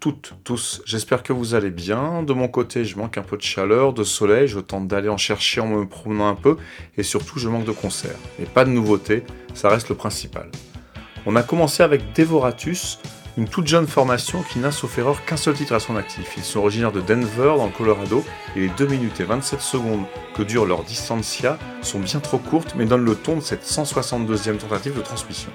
Toutes, tous, j'espère que vous allez bien. De mon côté, je manque un peu de chaleur, de soleil, je tente d'aller en chercher en me promenant un peu, et surtout je manque de concerts. Mais pas de nouveautés, ça reste le principal. On a commencé avec Devoratus, une toute jeune formation qui n'a sauf erreur qu'un seul titre à son actif. Ils sont originaires de Denver, dans le Colorado, et les 2 minutes et 27 secondes que dure leur distancia sont bien trop courtes, mais donnent le ton de cette 162e tentative de transmission.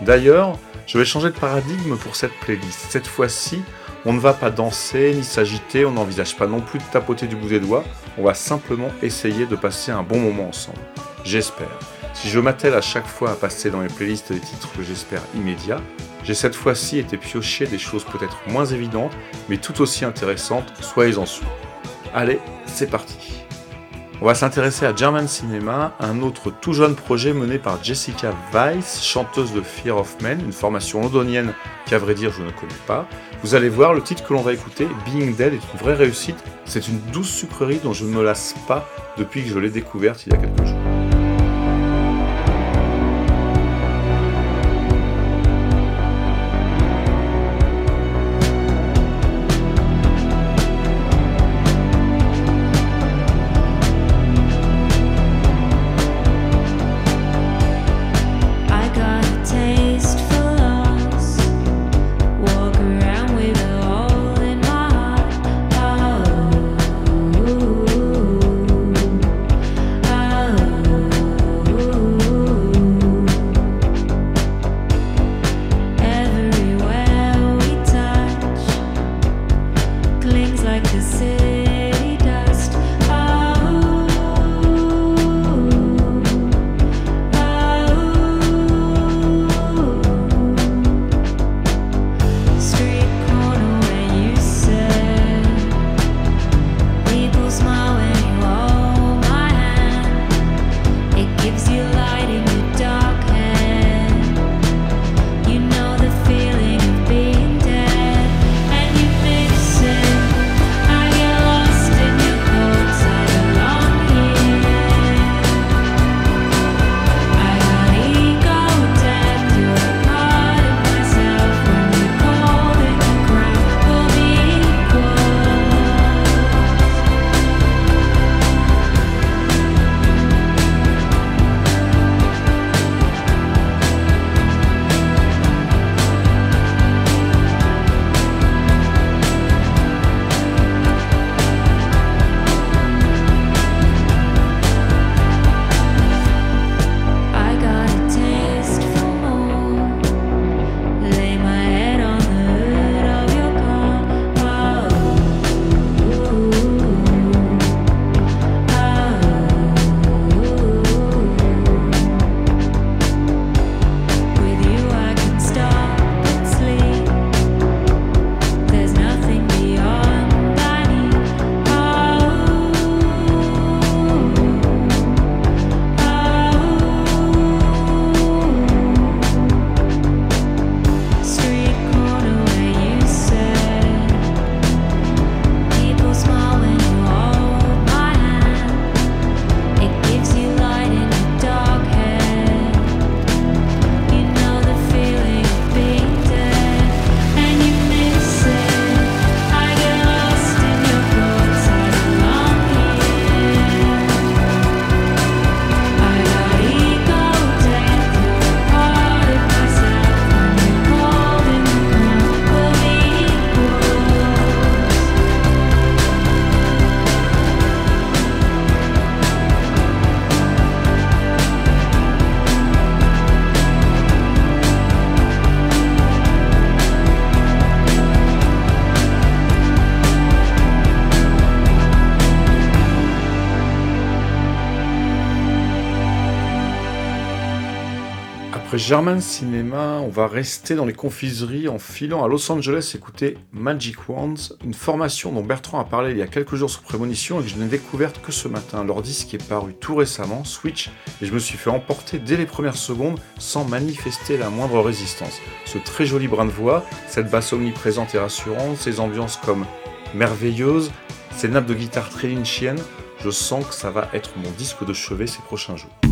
D'ailleurs, je vais changer de paradigme pour cette playlist. Cette fois-ci, on ne va pas danser ni s'agiter, on n'envisage pas non plus de tapoter du bout des doigts, on va simplement essayer de passer un bon moment ensemble. J'espère. Si je m'attelle à chaque fois à passer dans mes playlists des titres que j'espère immédiats, j'ai cette fois-ci été pioché des choses peut-être moins évidentes, mais tout aussi intéressantes, soyez-en sûrs. Allez, c'est parti. On va s'intéresser à German Cinema, un autre tout jeune projet mené par Jessica Weiss, chanteuse de Fear of Men, une formation londonienne qu'à vrai dire je ne connais pas. Vous allez voir, le titre que l'on va écouter, Being Dead, est une vraie réussite. C'est une douce sucrerie dont je ne me lasse pas depuis que je l'ai découverte il y a quelques jours. German Cinema, on va rester dans les confiseries en filant à Los Angeles écouter Magic Wands, une formation dont Bertrand a parlé il y a quelques jours sur Prémonition et que je n'ai découverte que ce matin. Leur disque est paru tout récemment, Switch, et je me suis fait emporter dès les premières secondes sans manifester la moindre résistance. Ce très joli brin de voix, cette basse omniprésente et rassurante, ces ambiances comme merveilleuses, ces nappes de guitare très lynchiennes, je sens que ça va être mon disque de chevet ces prochains jours.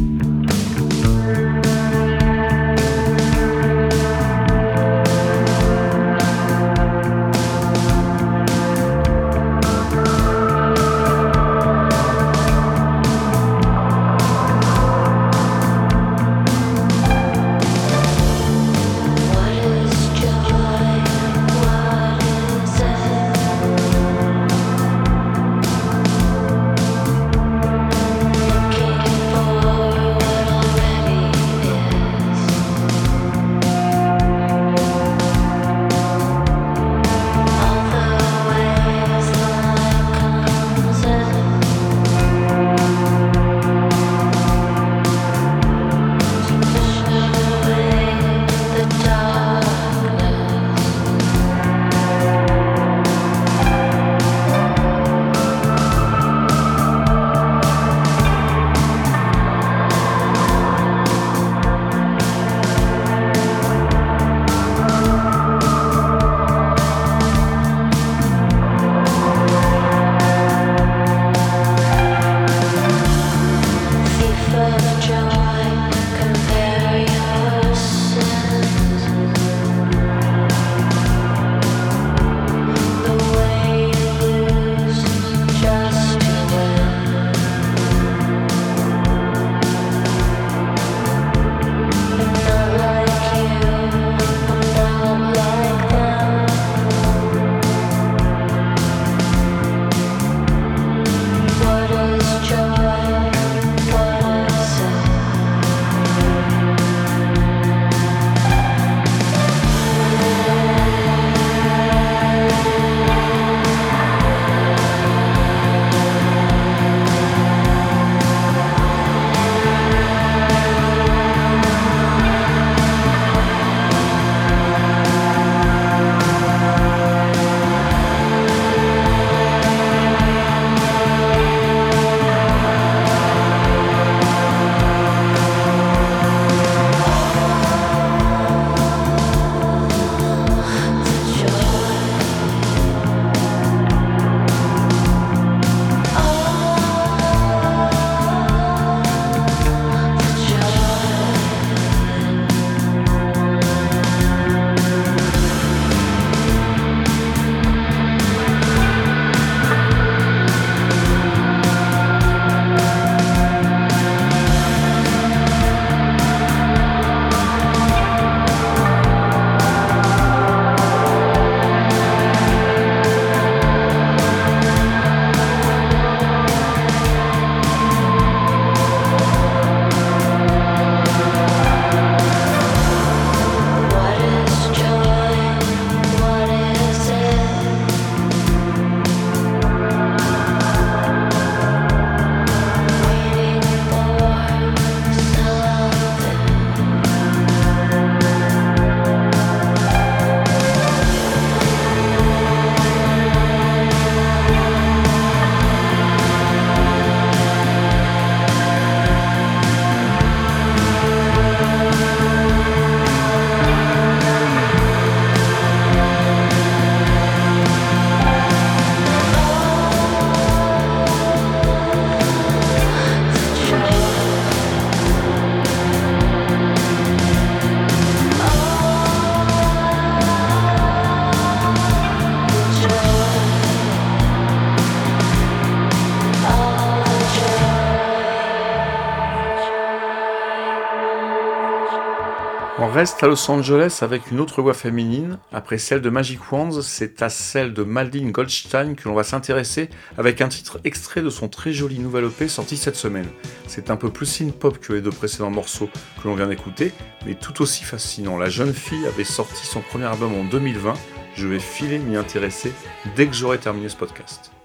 Reste à Los Angeles avec une autre voix féminine. Après celle de Magic Wands, c'est à celle de Maldine Goldstein que l'on va s'intéresser avec un titre extrait de son très joli nouvel EP sorti cette semaine. C'est un peu plus synth-pop que les deux précédents morceaux que l'on vient d'écouter, mais tout aussi fascinant. La jeune fille avait sorti son premier album en 2020. Je vais filer m'y intéresser dès que j'aurai terminé ce podcast.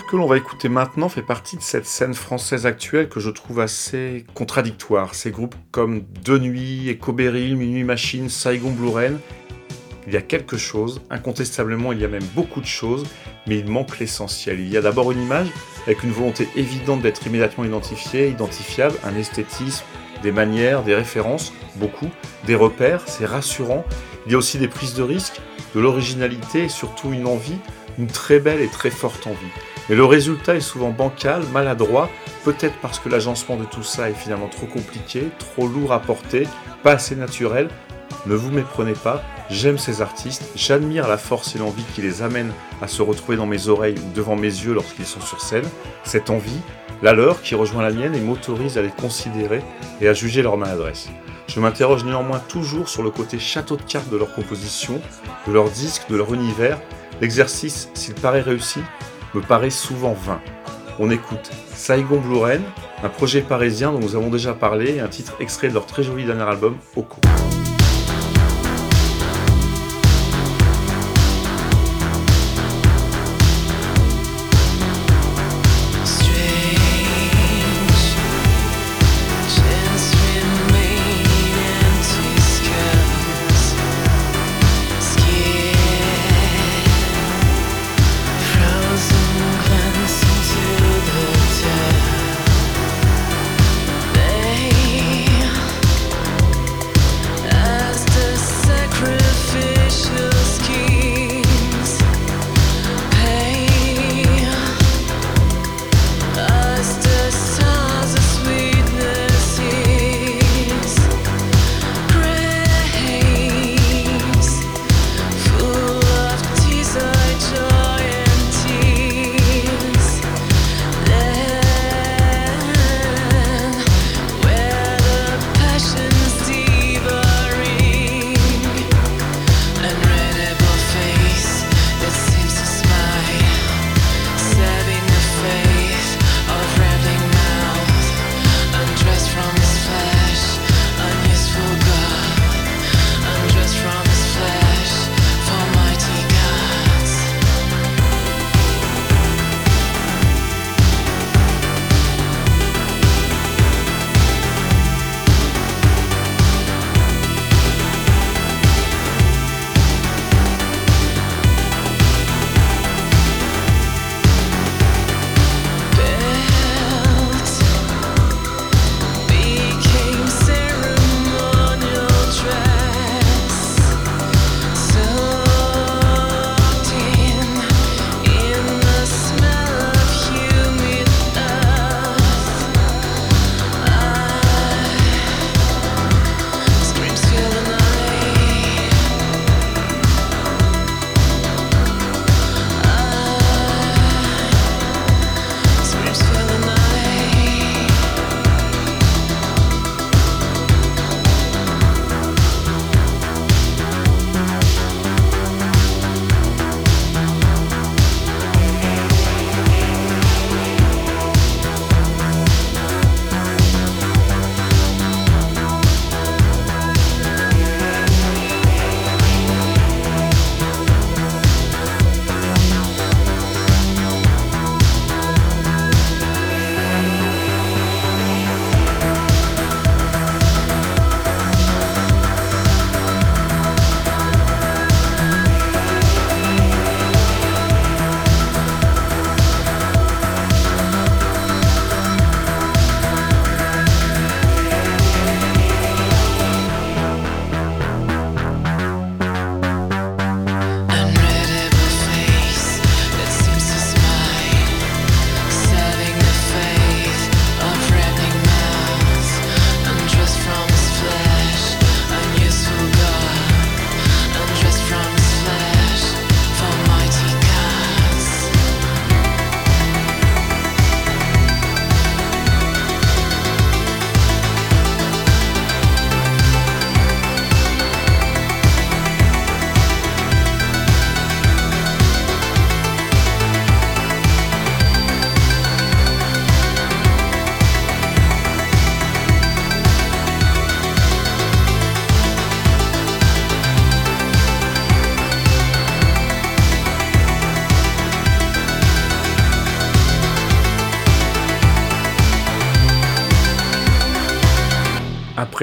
Que l'on va écouter maintenant fait partie de cette scène française actuelle que je trouve assez contradictoire. Ces groupes comme De Nuit, Ecoberry, Minuit Machine, Saigon Blue Rain il y a quelque chose, incontestablement il y a même beaucoup de choses, mais il manque l'essentiel. Il y a d'abord une image avec une volonté évidente d'être immédiatement identifiée, identifiable, un esthétisme, des manières, des références, beaucoup, des repères, c'est rassurant. Il y a aussi des prises de risques, de l'originalité et surtout une envie, une très belle et très forte envie. Mais le résultat est souvent bancal, maladroit, peut-être parce que l'agencement de tout ça est finalement trop compliqué, trop lourd à porter, pas assez naturel. Ne vous méprenez pas, j'aime ces artistes, j'admire la force et l'envie qui les amènent à se retrouver dans mes oreilles ou devant mes yeux lorsqu'ils sont sur scène. Cette envie, la leur qui rejoint la mienne et m'autorise à les considérer et à juger leur maladresse. Je m'interroge néanmoins toujours sur le côté château de cartes de leur composition, de leur disque, de leur univers. L'exercice, s'il paraît réussi, me paraît souvent vain. On écoute Saigon Blue Rain, un projet parisien dont nous avons déjà parlé et un titre extrait de leur très joli dernier album, Oko.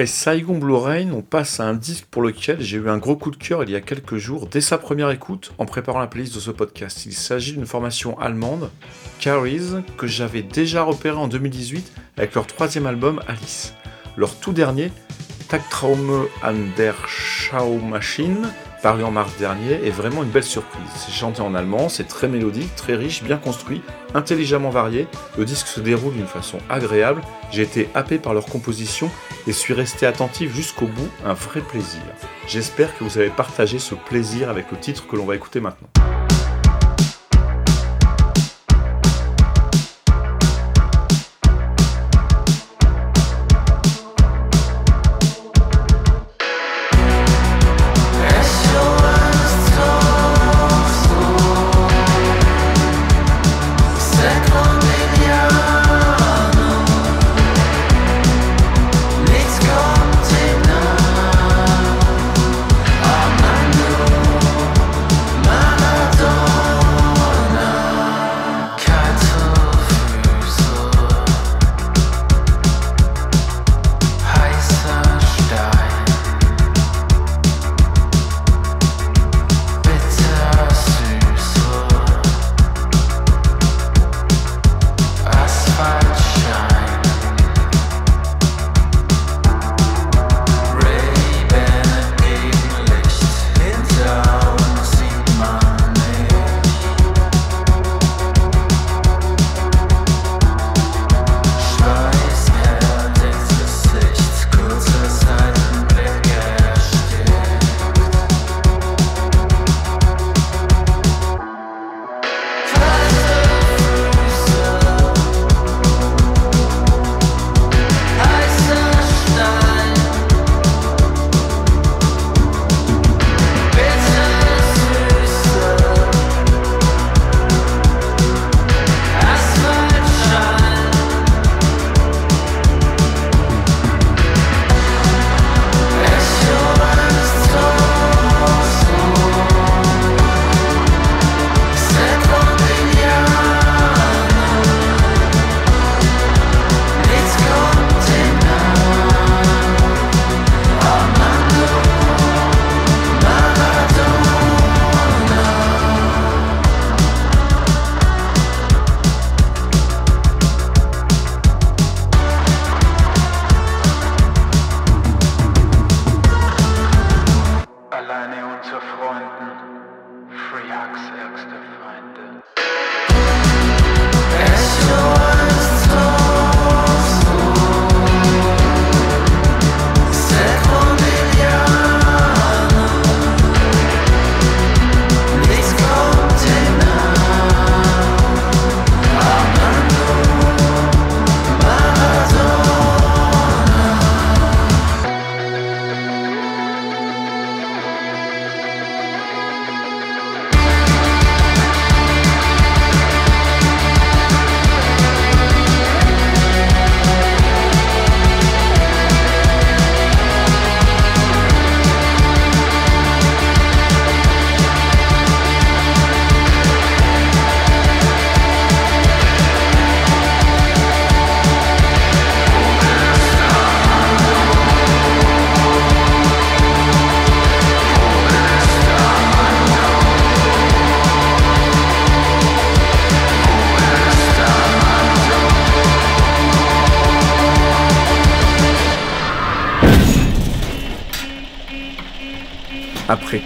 Après Saigon Blu-ray, on passe à un disque pour lequel j'ai eu un gros coup de cœur il y a quelques jours, dès sa première écoute, en préparant la playlist de ce podcast. Il s'agit d'une formation allemande, Carries, que j'avais déjà repéré en 2018 avec leur troisième album Alice. Leur tout dernier, Tagtraume an der Schaumaschine, paru en mars dernier, est vraiment une belle surprise. C'est chanté en allemand, c'est très mélodique, très riche, bien construit, intelligemment varié. Le disque se déroule d'une façon agréable. J'ai été happé par leur composition et suis resté attentif jusqu'au bout, un vrai plaisir. J'espère que vous avez partagé ce plaisir avec le titre que l'on va écouter maintenant.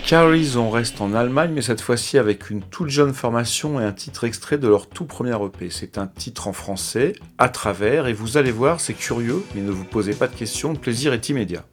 Carries, on reste en Allemagne, mais cette fois-ci avec une toute jeune formation et un titre extrait de leur tout premier EP. C'est un titre en français, à travers, et vous allez voir, c'est curieux, mais ne vous posez pas de questions, le plaisir est immédiat.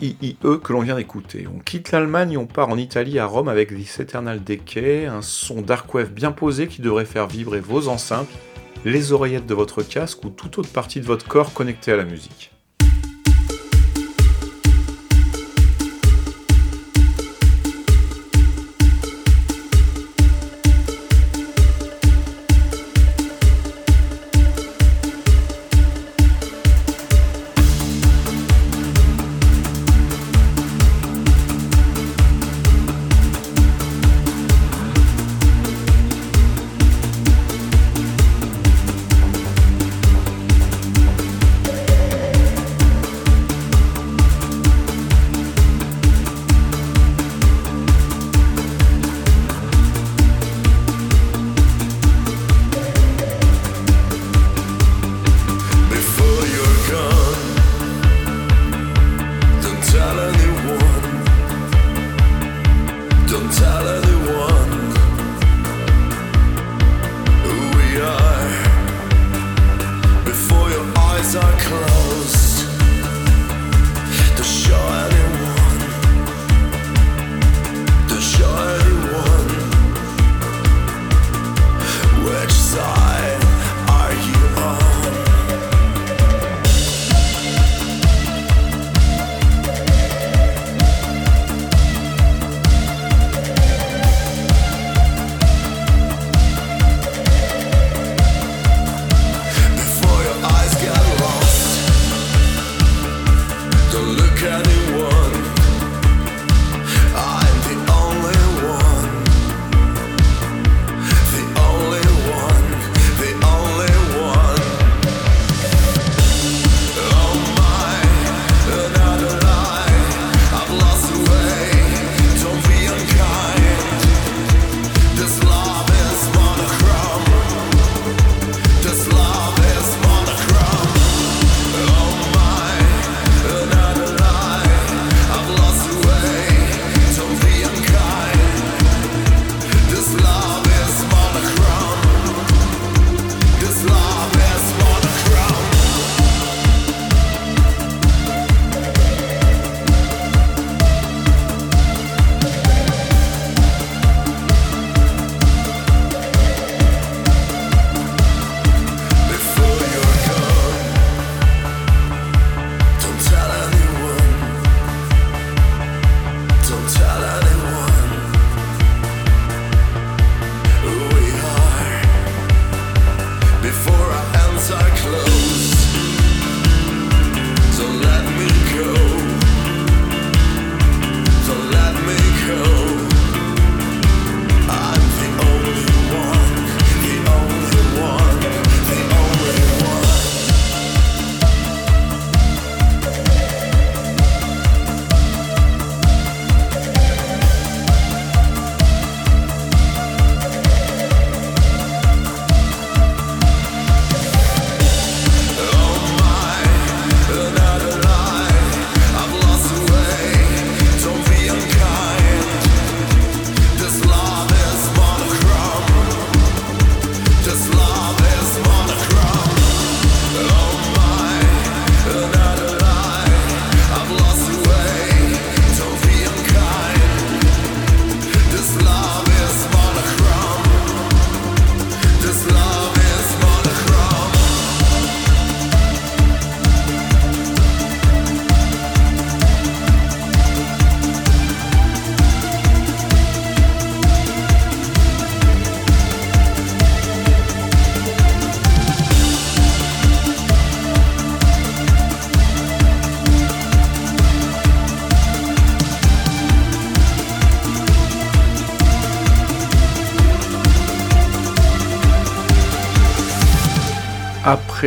S-I-I-E que l'on vient d'écouter. On quitte l'Allemagne et on part en Italie à Rome avec This Eternal Decay, un son dark wave bien posé qui devrait faire vibrer vos enceintes, les oreillettes de votre casque ou toute autre partie de votre corps connectée à la musique.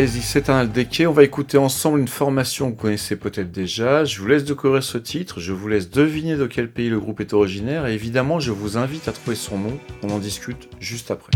Après The un on va écouter ensemble une formation que vous connaissez peut-être déjà. Je vous laisse découvrir ce titre, je vous laisse deviner de quel pays le groupe est originaire et évidemment je vous invite à trouver son nom. On en discute juste après.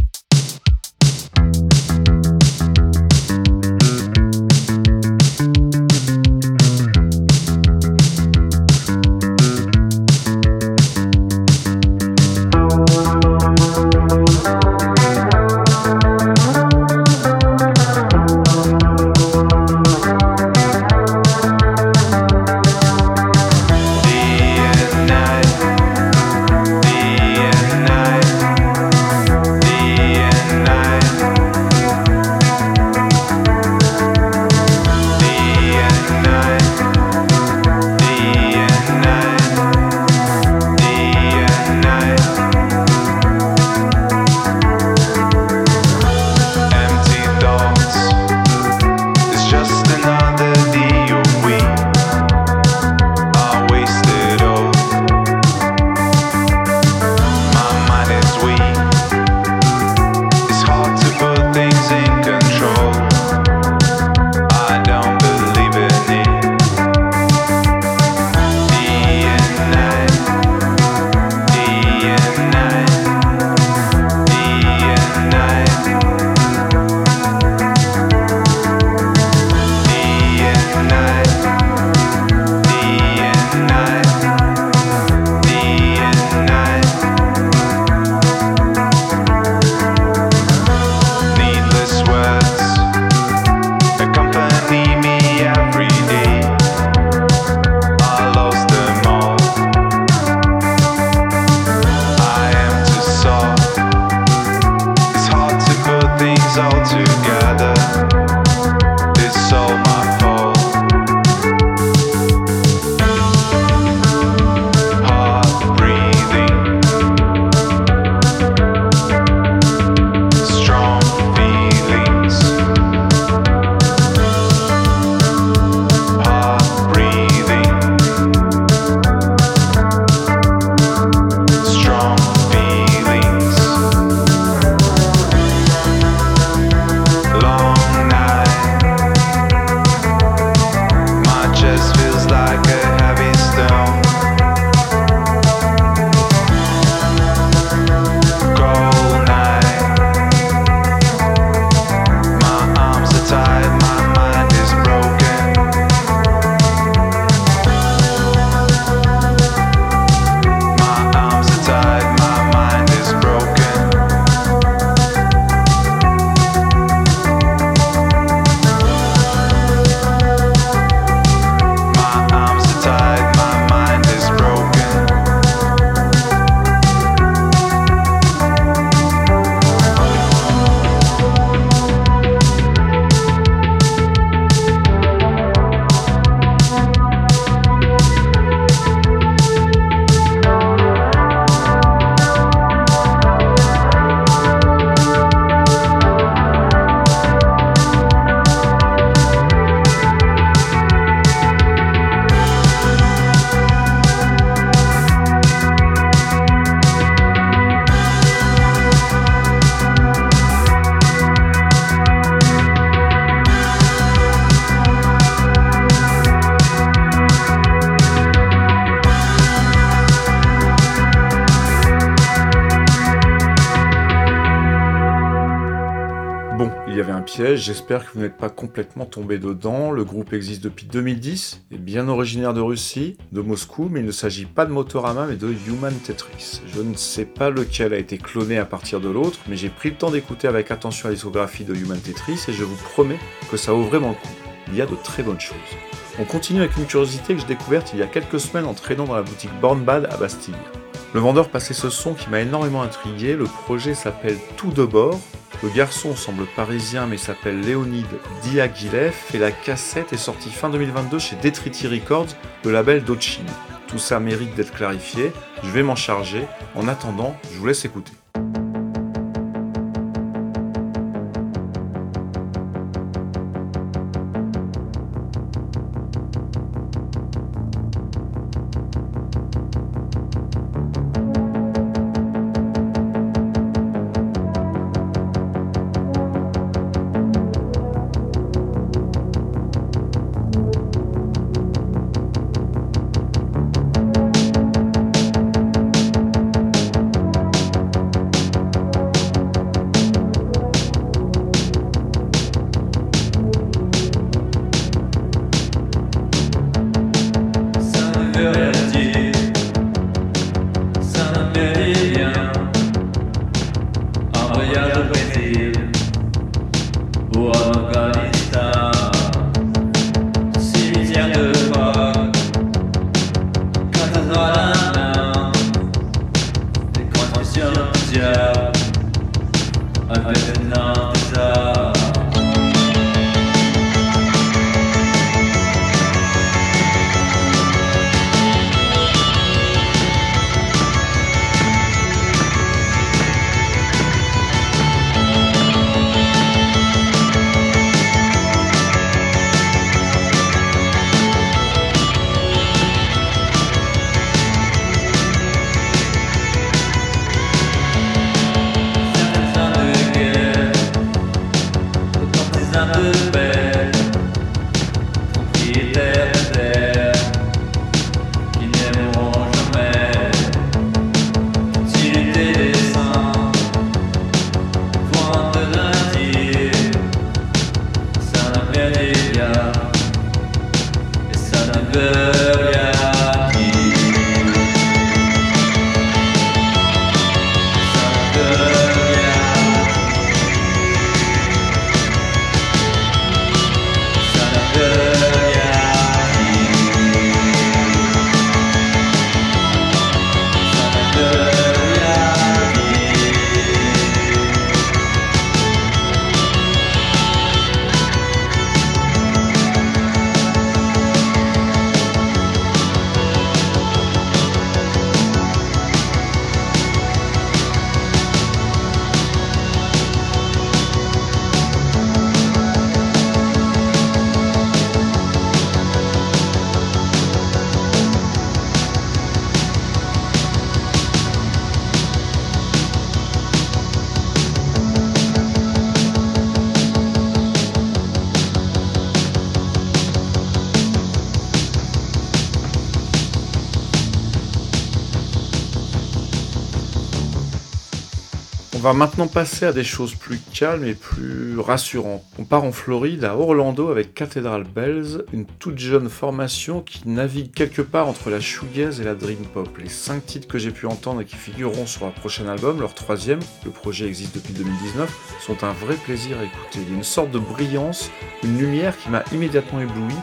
J'espère que vous n'êtes pas complètement tombé dedans. Le groupe existe depuis 2010, est bien originaire de Russie, de Moscou, mais il ne s'agit pas de Motorama mais de Human Tetris. Je ne sais pas lequel a été cloné à partir de l'autre, mais j'ai pris le temps d'écouter avec attention la discographie de Human Tetris et je vous promets que ça vaut vraiment le coup. Il y a de très bonnes choses. On continue avec une curiosité que j'ai découverte il y a quelques semaines en traînant dans la boutique Born Bad à Bastille. Le vendeur passait ce son qui m'a énormément intrigué, le projet s'appelle Tout de bord, le garçon semble parisien mais s'appelle Léonide Diaghilev et la cassette est sortie fin 2022 chez Detriti Records, le label Dochin. Tout ça mérite d'être clarifié, je vais m'en charger. En attendant, je vous laisse écouter. Va maintenant passer à des choses plus calmes et plus rassurantes. On part en Floride, à Orlando, avec Cathedral Bells, une toute jeune formation qui navigue quelque part entre la shoegaze et la dream pop. Les cinq titres que j'ai pu entendre et qui figureront sur leur prochain album, leur troisième, le projet existe depuis 2019, sont un vrai plaisir à écouter. Il y a une sorte de brillance, une lumière qui m'a immédiatement ébloui.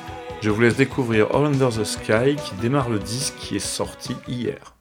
Je vous laisse découvrir All Under the Sky qui démarre le disque qui est sorti hier.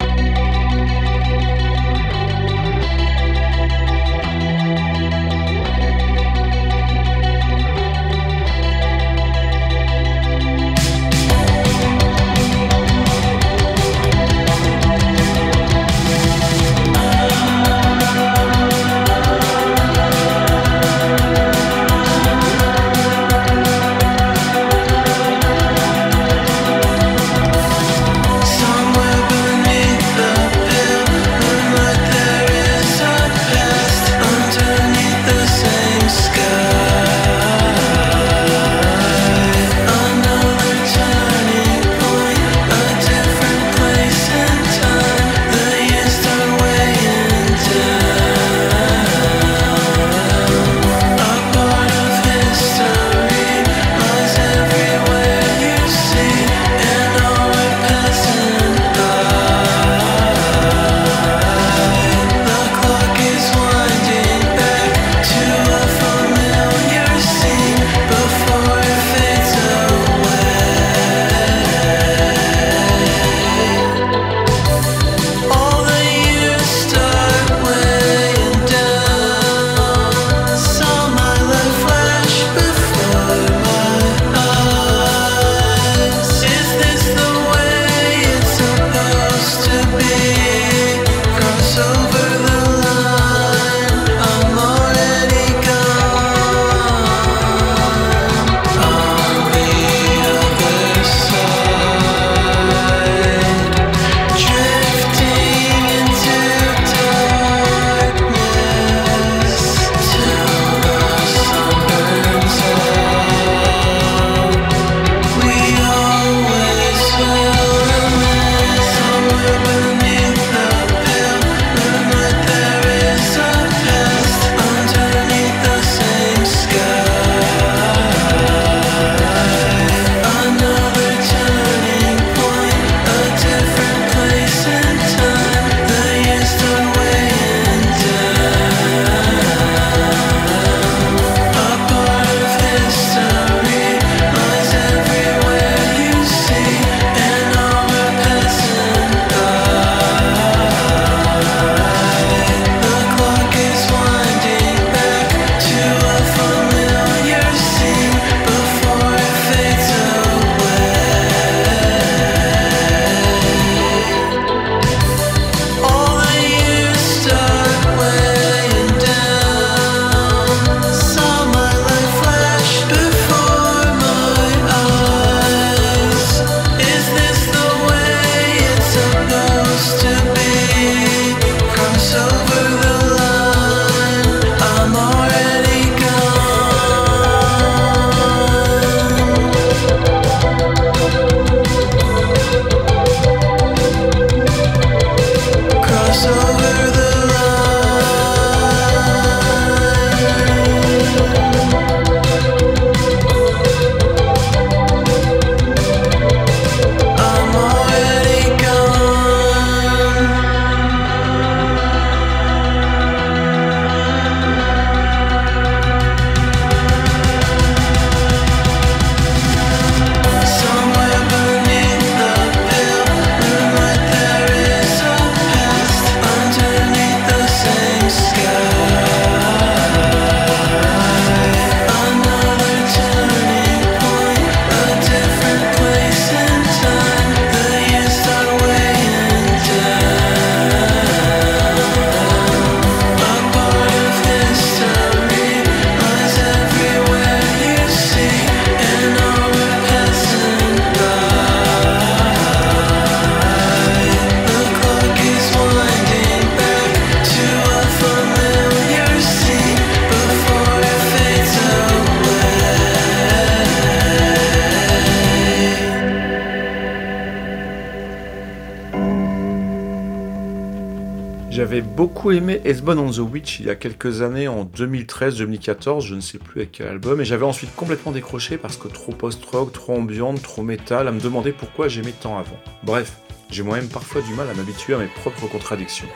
Beaucoup aimé S-Bone on the Witch il y a quelques années, en 2013-2014, je ne sais plus avec quel album, et j'avais ensuite complètement décroché parce que trop post-rock, trop ambiante, trop métal, à me demander pourquoi j'aimais tant avant. Bref, j'ai moi-même parfois du mal à m'habituer à mes propres contradictions.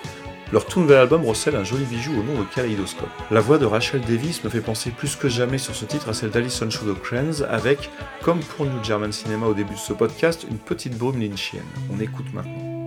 Leur tout nouvel album recèle un joli bijou au nom de Kaleidoscope. La voix de Rachel Davis me fait penser plus que jamais sur ce titre à celle d'Alison Shadow Cranes avec, comme pour New German Cinema au début de ce podcast, une petite brume lynchienne. On écoute maintenant.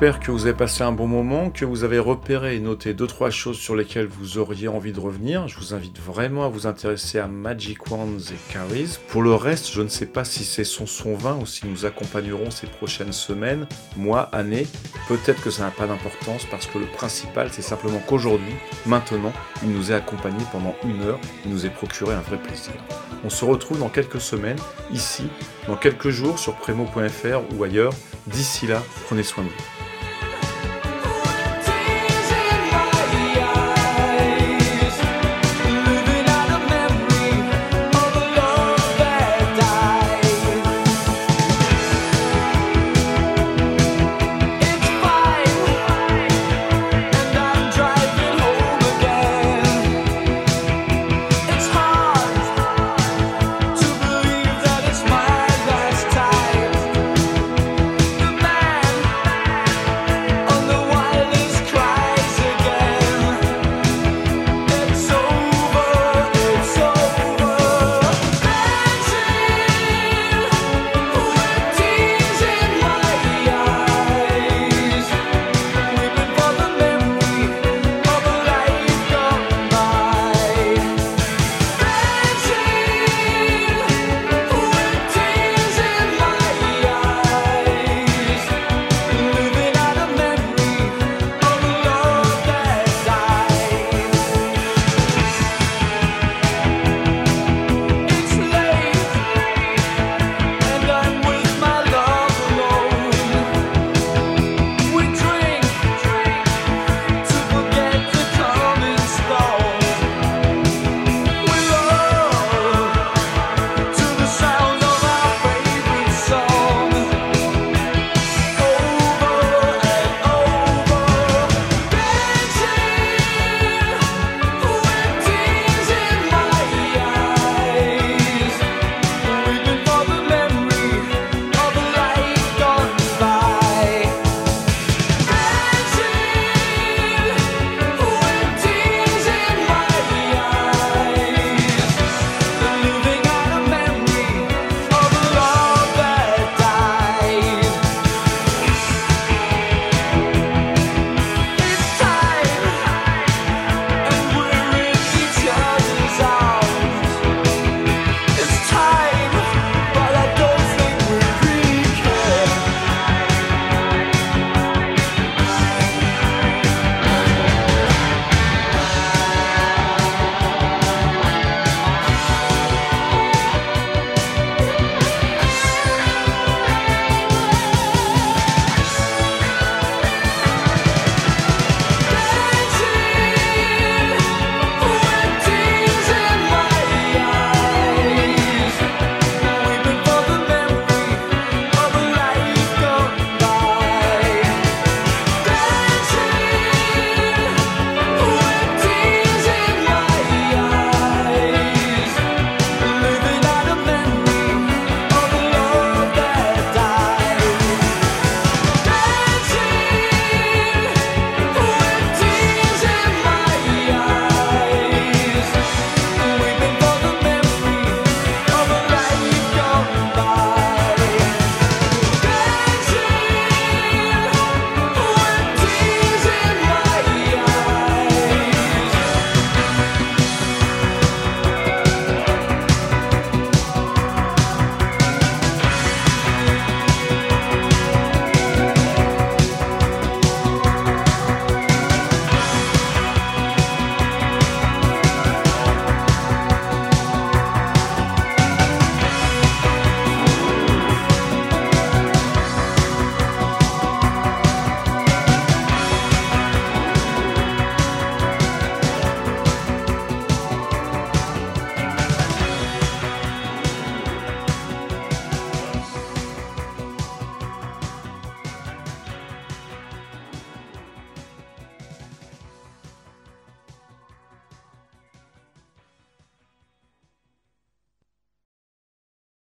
J'espère que vous avez passé un bon moment, que vous avez repéré et noté 2-3 choses sur lesquelles vous auriez envie de revenir. Je vous invite vraiment à vous intéresser à Magic Wands et Carries. Pour le reste, je ne sais pas si c'est son son 20 ou si nous accompagnerons ces prochaines semaines, mois, années. Peut-être que ça n'a pas d'importance parce que le principal, c'est simplement qu'aujourd'hui, maintenant, il nous est accompagné pendant une heure, il nous est procuré un vrai plaisir. On se retrouve dans quelques semaines, ici, dans quelques jours sur Premo.fr ou ailleurs. D'ici là, prenez soin de vous.